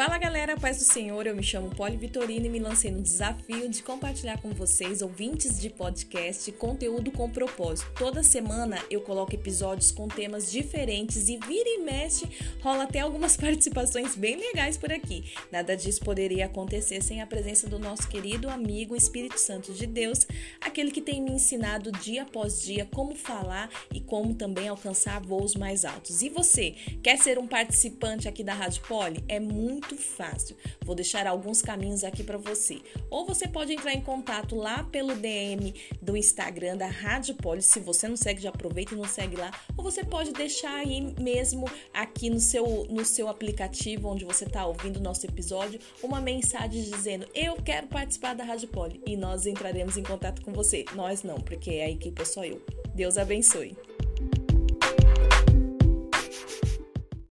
Fala galera, paz do Senhor, eu me chamo Poli Vitorino e me lancei no desafio de compartilhar com vocês, ouvintes de podcast, conteúdo com propósito. Toda semana eu coloco episódios com temas diferentes e vira e mexe, rola até algumas participações bem legais por aqui. Nada disso poderia acontecer sem a presença do nosso querido amigo Espírito Santo de Deus, aquele que tem me ensinado dia após dia como falar e como também alcançar voos mais altos. E você, quer ser um participante aqui da Rádio Poli? É muito muito fácil. Vou deixar alguns caminhos aqui para você. Ou você pode entrar em contato lá pelo DM do Instagram da Rádio Poli. Se você não segue, já aproveita e não segue lá. Ou você pode deixar aí mesmo aqui no seu, no seu aplicativo onde você está ouvindo o nosso episódio uma mensagem dizendo: Eu quero participar da Rádio Poli. E nós entraremos em contato com você. Nós não, porque a equipe é só eu. Deus abençoe.